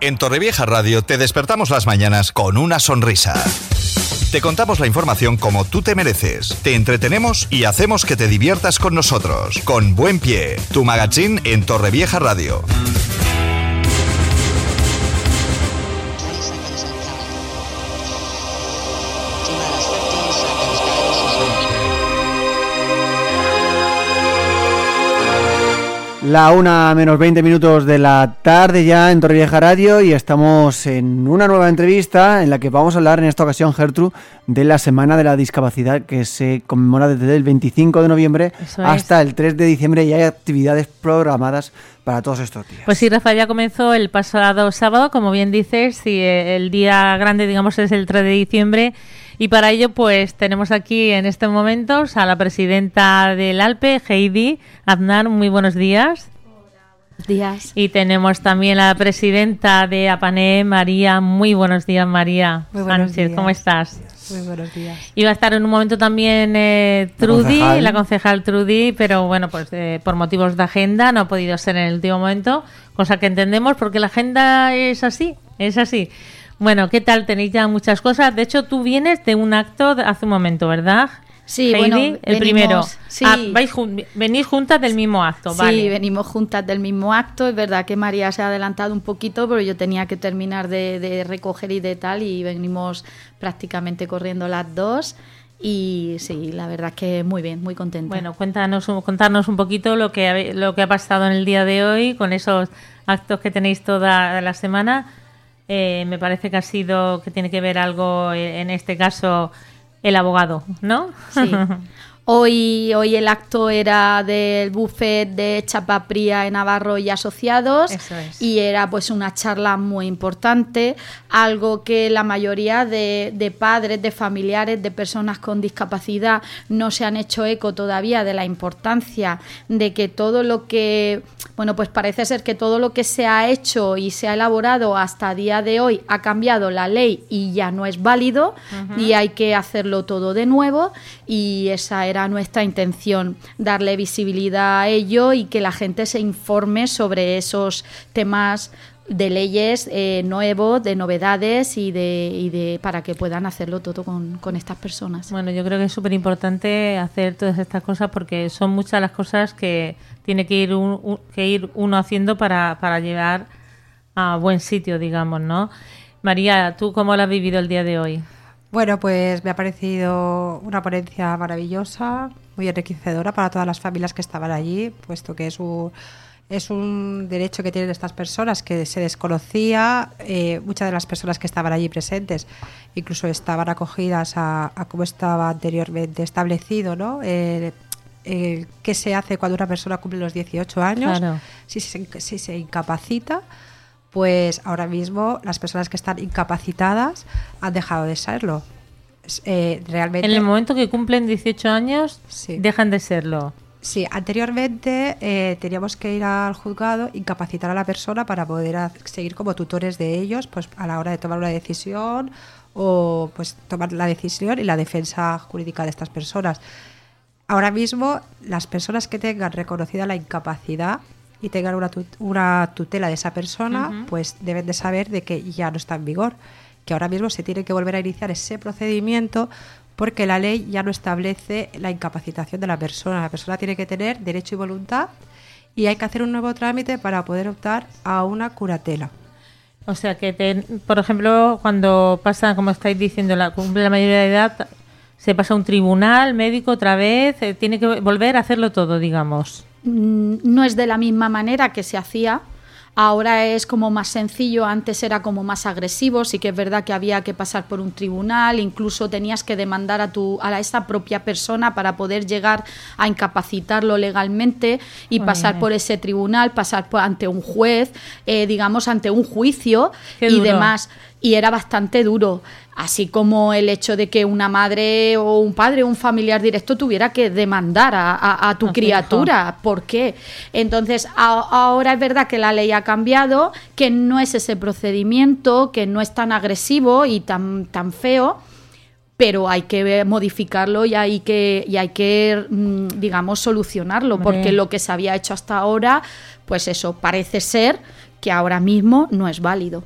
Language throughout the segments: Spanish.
En Torrevieja Radio te despertamos las mañanas con una sonrisa. Te contamos la información como tú te mereces, te entretenemos y hacemos que te diviertas con nosotros. Con Buen Pie, tu magazine en Torrevieja Radio. La una menos 20 minutos de la tarde ya en Torrevieja Radio y estamos en una nueva entrevista en la que vamos a hablar en esta ocasión, Gertrude, de la Semana de la Discapacidad que se conmemora desde el 25 de noviembre hasta el 3 de diciembre y hay actividades programadas para todos estos días. Pues sí, Rafa, ya comenzó el pasado sábado, como bien dices, y el día grande, digamos, es el 3 de diciembre. Y para ello, pues tenemos aquí en estos momentos a la presidenta del ALPE, Heidi Aznar. Muy buenos días. Buenos días. Y tenemos también a la presidenta de APANE, María. Muy buenos días, María. Muy buenos días. ¿cómo estás? Muy buenos días. Iba a estar en un momento también eh, Trudy, la concejal. Trudy, pero bueno, pues eh, por motivos de agenda no ha podido ser en el último momento, cosa que entendemos porque la agenda es así, es así. Bueno, ¿qué tal? Tenéis ya muchas cosas. De hecho, tú vienes de un acto hace un momento, ¿verdad? Sí, bueno, el primero. Sí. Ah, venís juntas del mismo acto, ¿vale? Sí, venimos juntas del mismo acto. Es verdad que María se ha adelantado un poquito, pero yo tenía que terminar de, recoger y de tal, y venimos prácticamente corriendo las dos. Y sí, la verdad que muy bien, muy contenta. Bueno, cuéntanos, contarnos un poquito lo que, lo que ha pasado en el día de hoy con esos actos que tenéis toda la semana eh, me parece que ha sido, que tiene que ver algo, eh, en este caso, el abogado, ¿no? Sí. Hoy, hoy el acto era del buffet de Chapapría en Navarro y Asociados y era pues una charla muy importante, algo que la mayoría de, de, padres, de familiares, de personas con discapacidad no se han hecho eco todavía de la importancia de que todo lo que, bueno, pues parece ser que todo lo que se ha hecho y se ha elaborado hasta día de hoy ha cambiado la ley y ya no es válido y hay que hacerlo todo de nuevo y esa era nuestra intención, darle visibilidad a ello y que la gente se informe sobre esos temas de leyes eh, nuevos, de novedades y de, y de para que puedan hacerlo todo con, con estas personas. Bueno, yo creo que es súper importante hacer todas estas cosas porque son muchas las cosas que tiene que ir, que ir uno haciendo para, para llegar a buen sitio, digamos, ¿no? María, ¿tú cómo lo has vivido el día de hoy? Bueno, pues me ha parecido una ponencia maravillosa, muy enriquecedora para todas las familias que estaban allí, puesto que es un, es un derecho que tienen estas personas que se desconocía. Eh, muchas de las personas que estaban allí presentes incluso estaban acogidas a, a cómo estaba anteriormente establecido, ¿no? Eh, qué se hace cuando una persona cumple los 18 años, si, si se incapacita pues ahora mismo las personas que están incapacitadas han dejado de serlo. Eh, realmente, en el momento que cumplen 18 años, dejan de serlo. Sí, anteriormente eh, teníamos que ir al juzgado, incapacitar a la persona para poder seguir como tutores de ellos, pues a la hora de tomar una decisión o pues tomar la decisión y la defensa jurídica de estas personas. Ahora mismo, las personas que tengan reconocida la incapacidad y tengan una, una tutela de esa persona, pues deben de saber de que ya no está en vigor, que ahora mismo se tiene que volver a iniciar ese procedimiento porque la ley ya no establece la incapacitación de la persona. La persona tiene que tener derecho y voluntad y hay que hacer un nuevo trámite para poder optar a una curatela. O sea que, por ejemplo, cuando pasa, como estáis diciendo, la cumple la mayoría de edad, se pasa a un tribunal médico otra vez, eh, tiene que volver a hacerlo todo, digamos. Mm, no es de la misma manera que se hacía. Ahora es como más sencillo, antes era como más agresivo, sí que es verdad que había que pasar por un tribunal, incluso tenías que demandar a tu a esa propia persona para poder llegar a incapacitarlo legalmente y pasar por ese tribunal, pasar por, ante un juez, eh, digamos ante un juicio y demás y era bastante duro, así como el hecho de que una madre o un padre o un familiar directo tuviera que demandar a, tu criatura. ¿Por qué? Entonces, ahora es verdad que la ley ha cambiado, que no es ese procedimiento, que no es tan agresivo y tan, tan feo pero hay que modificarlo y hay que, y hay que mm, digamos, solucionarlo, porque lo que se había hecho hasta ahora, pues eso, parece ser que ahora mismo no es válido.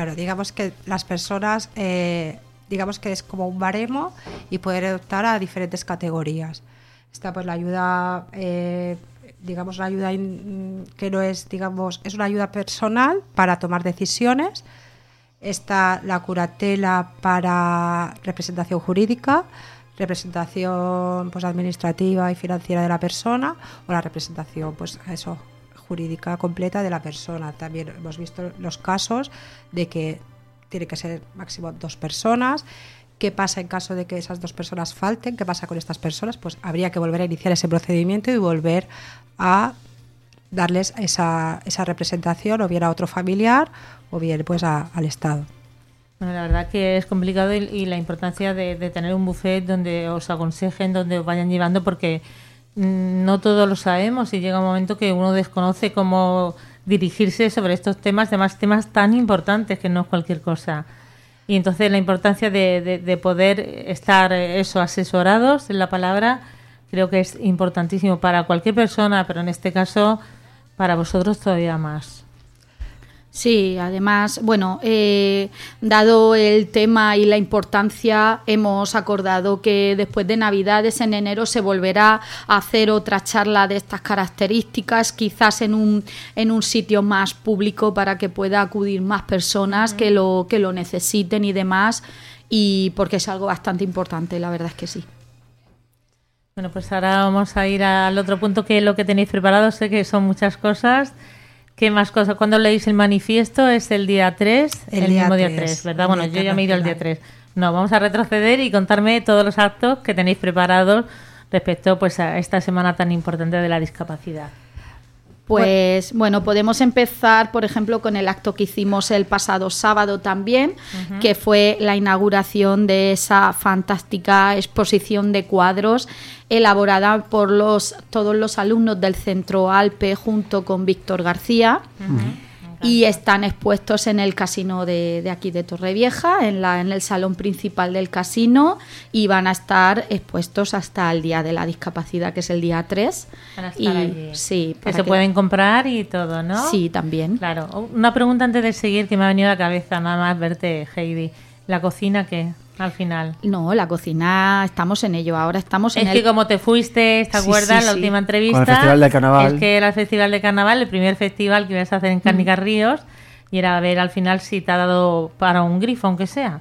Claro, digamos que las personas, eh, digamos que es como un baremo y poder optar a diferentes categorías. Está pues la ayuda, eh, digamos, la ayuda que no es, digamos, es una ayuda personal para tomar decisiones. Está la curatela para representación jurídica, representación pues administrativa y financiera de la persona o la representación pues eso jurídica completa de la persona. También hemos visto los casos de que tiene que ser máximo dos personas. ¿Qué pasa en caso de que esas dos personas falten? ¿Qué pasa con estas personas? Pues habría que volver a iniciar ese procedimiento y volver a darles esa, esa representación o bien a otro familiar o bien pues al Estado. Bueno, la verdad que es complicado y, la importancia de, de, tener un buffet donde os aconsejen, donde os vayan llevando, porque no todos lo sabemos y llega un momento que uno desconoce cómo dirigirse sobre estos temas, además temas tan importantes que no es cualquier cosa. Y entonces la importancia de, de, poder estar eso asesorados en la palabra creo que es importantísimo para cualquier persona, pero en este caso para vosotros todavía más. Sí, además, bueno, eh, dado el tema y la importancia, hemos acordado que después de Navidades, en enero, se volverá a hacer otra charla de estas características, quizás en un, en un sitio más público para que pueda acudir más personas que lo, que lo necesiten y demás, y porque es algo bastante importante, la verdad es que sí. Bueno, pues ahora vamos a ir al otro punto que es lo que tenéis preparado. Sé que son muchas cosas. ¿Qué más cosas? Cuando leéis el manifiesto es el día 3, el, mismo día 3, ¿verdad? Bueno, yo ya me he ido el día 3. No, vamos a retroceder y contarme todos los actos que tenéis preparados respecto pues a esta semana tan importante de la discapacidad. Pues bueno, podemos empezar, por ejemplo, con el acto que hicimos el pasado sábado también, que fue la inauguración de esa fantástica exposición de cuadros elaborada por los, todos los alumnos del Centro Alpe junto con Víctor García y están expuestos en el casino de, aquí de Torrevieja, en, la, en el salón principal del casino y van a estar expuestos hasta el día de la discapacidad, que es el día 3. y, Sí, que se pueden comprar y todo, ¿no? Sí, también. Claro. Una pregunta antes de seguir que me ha venido a la cabeza, nada más verte, Heidi. ¿La cocina qué? Al final. No, la cocina, estamos en ello. Ahora estamos en Es que como te fuiste, ¿te acuerdas? la última entrevista. el Festival de Carnaval. Es que era el Festival de Carnaval, el primer festival que ibas a hacer en Cárnica mm. Ríos, y era ver al final si te ha dado para un grifo, aunque sea.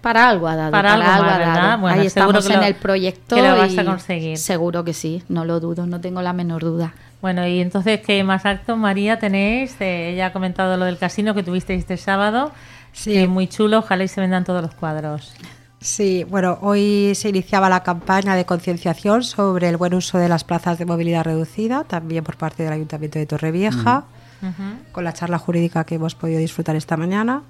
Para algo ha dado. Para, algo, ha dado. Bueno, Ahí estamos en el proyecto. Que lo vas a conseguir. Seguro que sí, no lo dudo, no tengo la menor duda. Bueno, y entonces, ¿qué más actos, María, tenéis? Eh, ella ha comentado lo del casino que tuvisteis este sábado. Sí. muy chulo, ojalá y se vendan todos los cuadros. Sí, bueno, hoy se iniciaba la campaña de concienciación sobre el buen uso de las plazas de movilidad reducida, también por parte del Ayuntamiento de Torrevieja, con la charla jurídica que hemos podido disfrutar esta mañana.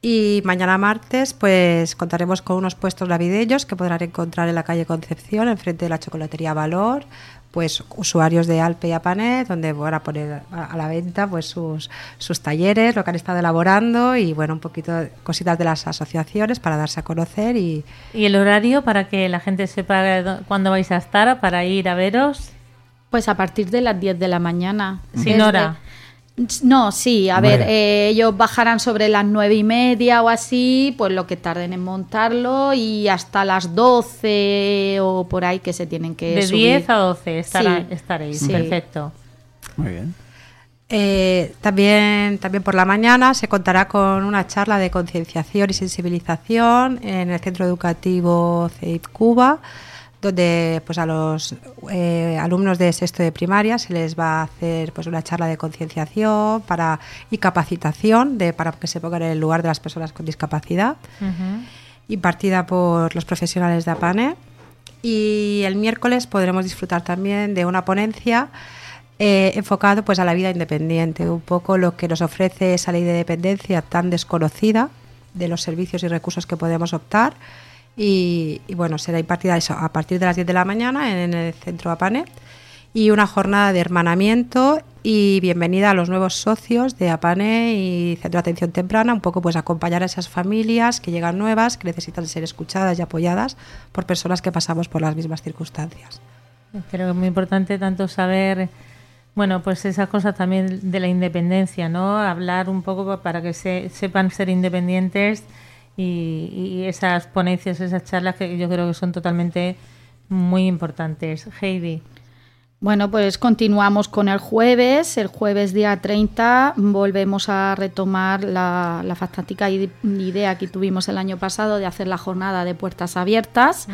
Y mañana martes, pues contaremos con unos puestos navideños que podrán encontrar en la calle Concepción, enfrente de la chocolatería Valor, pues usuarios de Alpe y Apanet, donde van a poner a la venta pues sus, sus talleres, lo que han estado elaborando y bueno, un poquito cositas de las asociaciones para darse a conocer y... ¿Y el horario para que la gente sepa cuándo vais a estar para ir a veros? Pues a partir de las 10 de la mañana. Sin hora. No, sí, a ver, eh, ellos bajarán sobre las nueve y media o así, pues lo que tarden en montarlo y hasta las doce o por ahí que se tienen que De diez a doce estaréis, perfecto. Muy bien. Eh, también, también por la mañana se contará con una charla de concienciación y sensibilización en el Centro Educativo CEIP Cuba donde pues a los eh, alumnos de sexto de primaria se les va a hacer pues una charla de concienciación para y capacitación de para que se pongan en el lugar de las personas con discapacidad. Impartida por los profesionales de APANE. Y el miércoles podremos disfrutar también de una ponencia eh, enfocado pues a la vida independiente, un poco lo que nos ofrece esa ley de dependencia tan desconocida de los servicios y recursos que podemos optar y, bueno, será impartida eso a partir de las 10 de la mañana en, el centro APANE y una jornada de hermanamiento y bienvenida a los nuevos socios de APANE y Centro de Atención Temprana, un poco pues acompañar a esas familias que llegan nuevas, que necesitan ser escuchadas y apoyadas por personas que pasamos por las mismas circunstancias. Creo que es muy importante tanto saber, bueno, pues esas cosas también de la independencia, ¿no? Hablar un poco para que se, sepan ser independientes y, esas ponencias, esas charlas que yo creo que son totalmente muy importantes. Heidi. Bueno, pues continuamos con el jueves. El jueves día 30 volvemos a retomar la, fantástica idea que tuvimos el año pasado de hacer la jornada de puertas abiertas.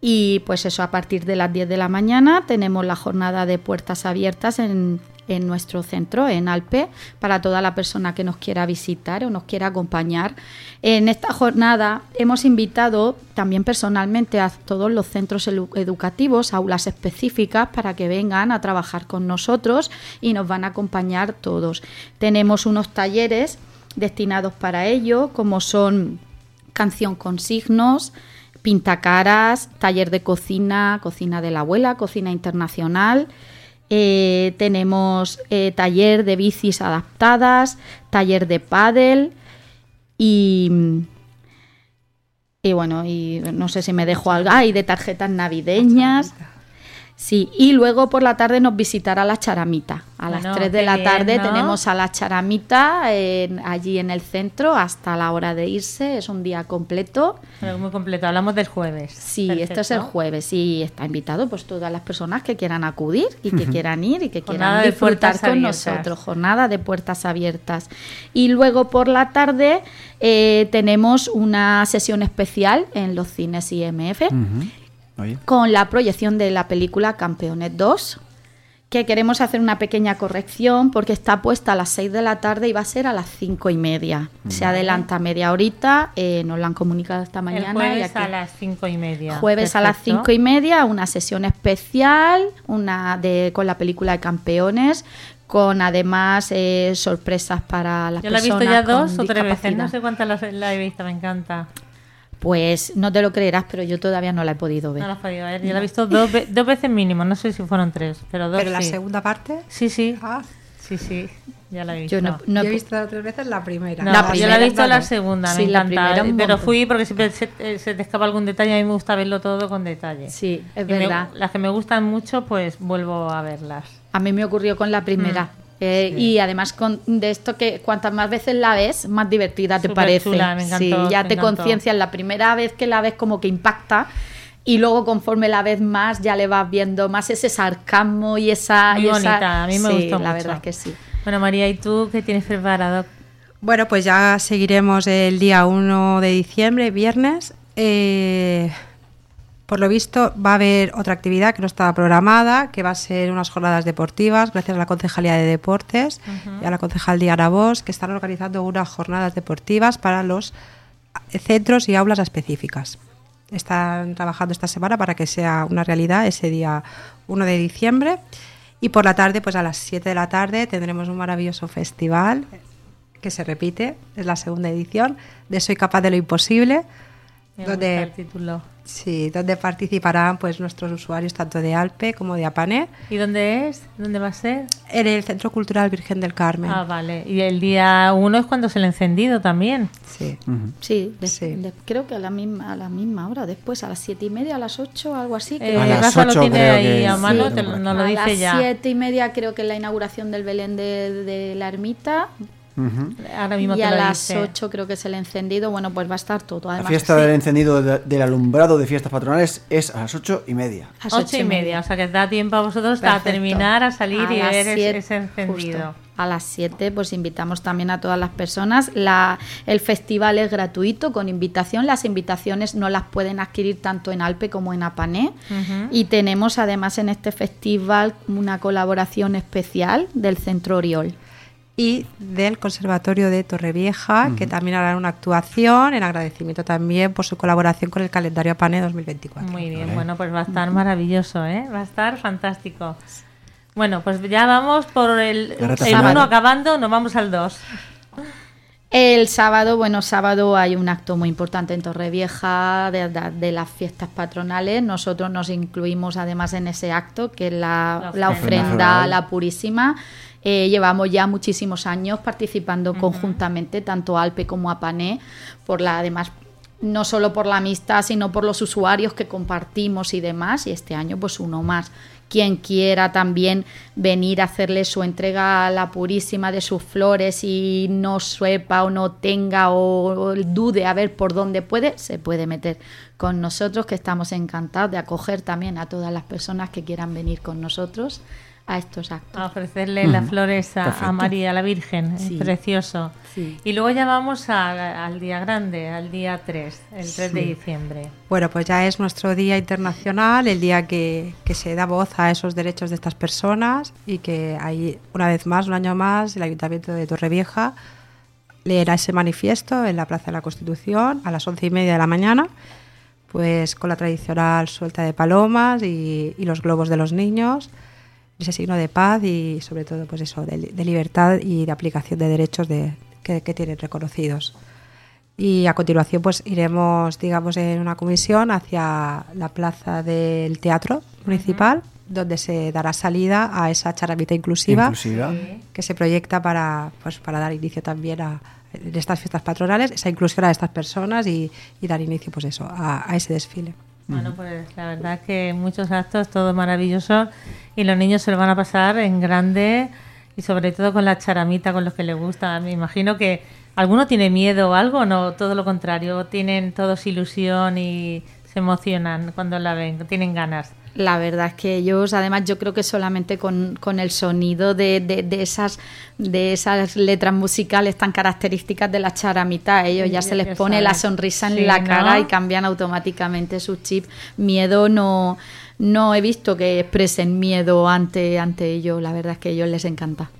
Y pues eso, a partir de las 10 de la mañana tenemos la jornada de puertas abiertas en, en nuestro centro, en Alpe, para toda la persona que nos quiera visitar o nos quiera acompañar. En esta jornada hemos invitado también personalmente a todos los centros educativos, aulas específicas, para que vengan a trabajar con nosotros y nos van a acompañar todos. Tenemos unos talleres destinados para ello, como son canción con signos, pintacaras, taller de cocina, cocina de la abuela, cocina internacional. Eh, tenemos eh, taller de bicis adaptadas, taller de pádel y, y bueno, y no sé si me dejo algo, ah, de tarjetas navideñas. Sí, y luego por la tarde nos visitará la charamita. A las 3 de la tarde tenemos a la charamita allí en el centro hasta la hora de irse. Es un día completo. muy completo. Hablamos del jueves. Sí, esto es el jueves y está invitado pues todas las personas que quieran acudir y que quieran ir y que quieran disfrutar con nosotros. Jornada de puertas abiertas. Y luego por la tarde eh, tenemos una sesión especial en los cines IMF con la proyección de la película Campeones 2, que queremos hacer una pequeña corrección porque está puesta a las 6 de la tarde y va a ser a las 5 y media. Se adelanta media horita, eh, nos lo han comunicado esta mañana. jueves a las 5 y media. Jueves a las 5 y media, una sesión especial una de, con la película de Campeones, con además eh, sorpresas para las personas. Yo la he visto ya dos o tres veces, no sé cuántas la he visto, me encanta. Pues no te lo creerás, pero yo todavía no la he podido ver. No la has podido ver. Yo la he visto dos, dos veces mínimo, no sé si fueron tres, pero dos. ¿Pero la segunda parte? Sí, sí. Ah. Sí, sí. Ya la he visto. Yo, no, he visto tres veces la primera. No, la yo la he visto la segunda, sí, me encanta. pero fui porque siempre se, eh, se, te escapa algún detalle. A mí me gusta verlo todo con detalle. Sí, es verdad. las que me gustan mucho, pues vuelvo a verlas. A mí me ocurrió con la primera. Mm. Eh, y además con, de esto que cuantas más veces la ves, más divertida te parece. sí, ya te conciencias la primera vez que la ves como que impacta y luego conforme la ves más ya le vas viendo más ese sarcasmo y esa... Muy bonita, a mí me sí, la mucho. verdad que sí. Bueno María, ¿y tú qué tienes preparado? Bueno, pues ya seguiremos el día 1 de diciembre, viernes. Eh, por lo visto va a haber otra actividad que no estaba programada, que va a ser unas jornadas deportivas, gracias a la Concejalía de Deportes y a la concejal Diana Bosch, que están organizando unas jornadas deportivas para los centros y aulas específicas. Están trabajando esta semana para que sea una realidad ese día 1 de diciembre. Y por la tarde, pues a las 7 de la tarde, tendremos un maravilloso festival que se repite, es la segunda edición de Soy capaz de lo imposible. Me donde, el título Sí, donde participarán pues nuestros usuarios tanto de Alpe como de Apane. ¿Y dónde es? ¿Dónde va a ser? En el Centro Cultural Virgen del Carmen. Ah, vale. Y el día uno es cuando se el encendido también. Sí. Sí, creo que a la misma a la misma hora, después a las siete y media, a las ocho, algo así. Eh, a las ocho lo tiene ahí a mano, lo dice ya. A las siete y media creo que es la inauguración del Belén de, de la ermita Ahora mismo y a las 8 creo que es el encendido. Bueno, pues va a estar todo. la fiesta del encendido del alumbrado de fiestas patronales es a las 8 y media. A las 8 y media. O sea que da tiempo a vosotros a terminar, a salir y ver ese encendido. A las 7 pues invitamos también a todas las personas. La, el festival es gratuito con invitación. Las invitaciones no las pueden adquirir tanto en Alpe como en Apané. Y tenemos además en este festival una colaboración especial del Centro Oriol y del Conservatorio de Torrevieja, que también harán una actuación en agradecimiento también por su colaboración con el calendario APANE 2024. Muy bien, bueno, pues va a estar maravilloso, ¿eh? va a estar fantástico. Bueno, pues ya vamos por el, el uno acabando, nos vamos al 2. El sábado, bueno, sábado hay un acto muy importante en Torrevieja de, de, las fiestas patronales. Nosotros nos incluimos además en ese acto, que es la, la ofrenda a la Purísima. Eh, llevamos ya muchísimos años participando conjuntamente, tanto Alpe como Apané, por la además no solo por la amistad, sino por los usuarios que compartimos y demás, y este año pues uno más. Quien quiera también venir a hacerle su entrega a la purísima de sus flores y no sepa o no tenga o, dude a ver por dónde puede, se puede meter con nosotros, que estamos encantados de acoger también a todas las personas que quieran venir con nosotros a estos actos. A ofrecerle las flores a, María, la Virgen, precioso. Y luego ya vamos al día grande, al día 3, el 3 de diciembre. Bueno, pues ya es nuestro día internacional, el día que, que, se da voz a esos derechos de estas personas y que hay, una vez más, un año más, el Ayuntamiento de Torrevieja leerá ese manifiesto en la Plaza de la Constitución a las once y media de la mañana pues con la tradicional suelta de palomas y los globos de los niños ese signo de paz y sobre todo pues eso de, libertad y de aplicación de derechos de, que, tienen reconocidos. Y a continuación pues iremos digamos en una comisión hacia la plaza del teatro municipal donde se dará salida a esa charamita inclusiva, que se proyecta para pues para dar inicio también a estas fiestas patronales esa inclusión a estas personas y, dar inicio pues eso a, a ese desfile bueno, pues la verdad que muchos actos, todo maravilloso y los niños se lo van a pasar en grande y sobre todo con la charamita, con los que les gusta. Me imagino que alguno tiene miedo o algo, no, todo lo contrario, tienen todos ilusión y se emocionan cuando la ven, tienen ganas. La verdad es que ellos, además, yo creo que solamente con, el sonido de, de, esas, de esas letras musicales tan características de la charamita, ellos ya se les pone la sonrisa en la cara y cambian automáticamente su chip. Miedo no, no he visto que expresen miedo ante, ante ellos, la verdad es que a ellos les encanta.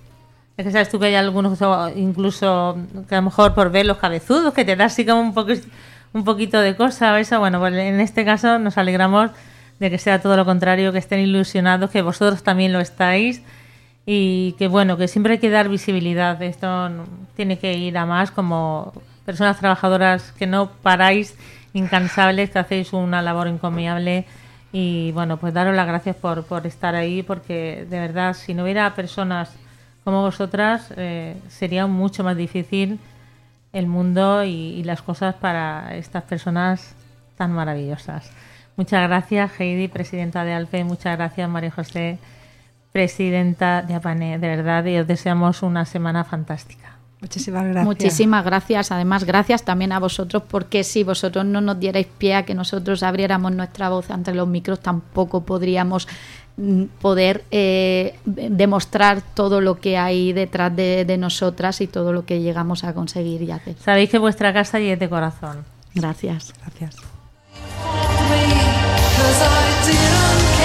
Es que sabes tú que hay algunos, incluso que a lo mejor por ver los cabezudos, que te da así como un, poco, un poquito de cosa, eso. Bueno, pues en este caso nos alegramos de que sea todo lo contrario, que estén ilusionados, que vosotros también lo estáis y que bueno, que siempre hay que dar visibilidad. Esto tiene que ir a más como personas trabajadoras que no paráis, incansables, que hacéis una labor encomiable y bueno, pues daros las gracias por, por estar ahí porque de verdad si no hubiera personas como vosotras eh, sería mucho más difícil el mundo y las cosas para estas personas tan maravillosas. Muchas gracias, Heidi, presidenta de Alfe. Muchas gracias, María José, presidenta de APANE. De verdad, y os deseamos una semana fantástica. Muchísimas gracias. Muchísimas gracias. Además, gracias también a vosotros, porque si vosotros no nos dierais pie a que nosotros abriéramos nuestra voz ante los micros, tampoco podríamos mm, poder eh, demostrar todo lo que hay detrás de, de, nosotras y todo lo que llegamos a conseguir y hacer. Sabéis que vuestra casa es de corazón. Gracias. Gracias. Cause I didn't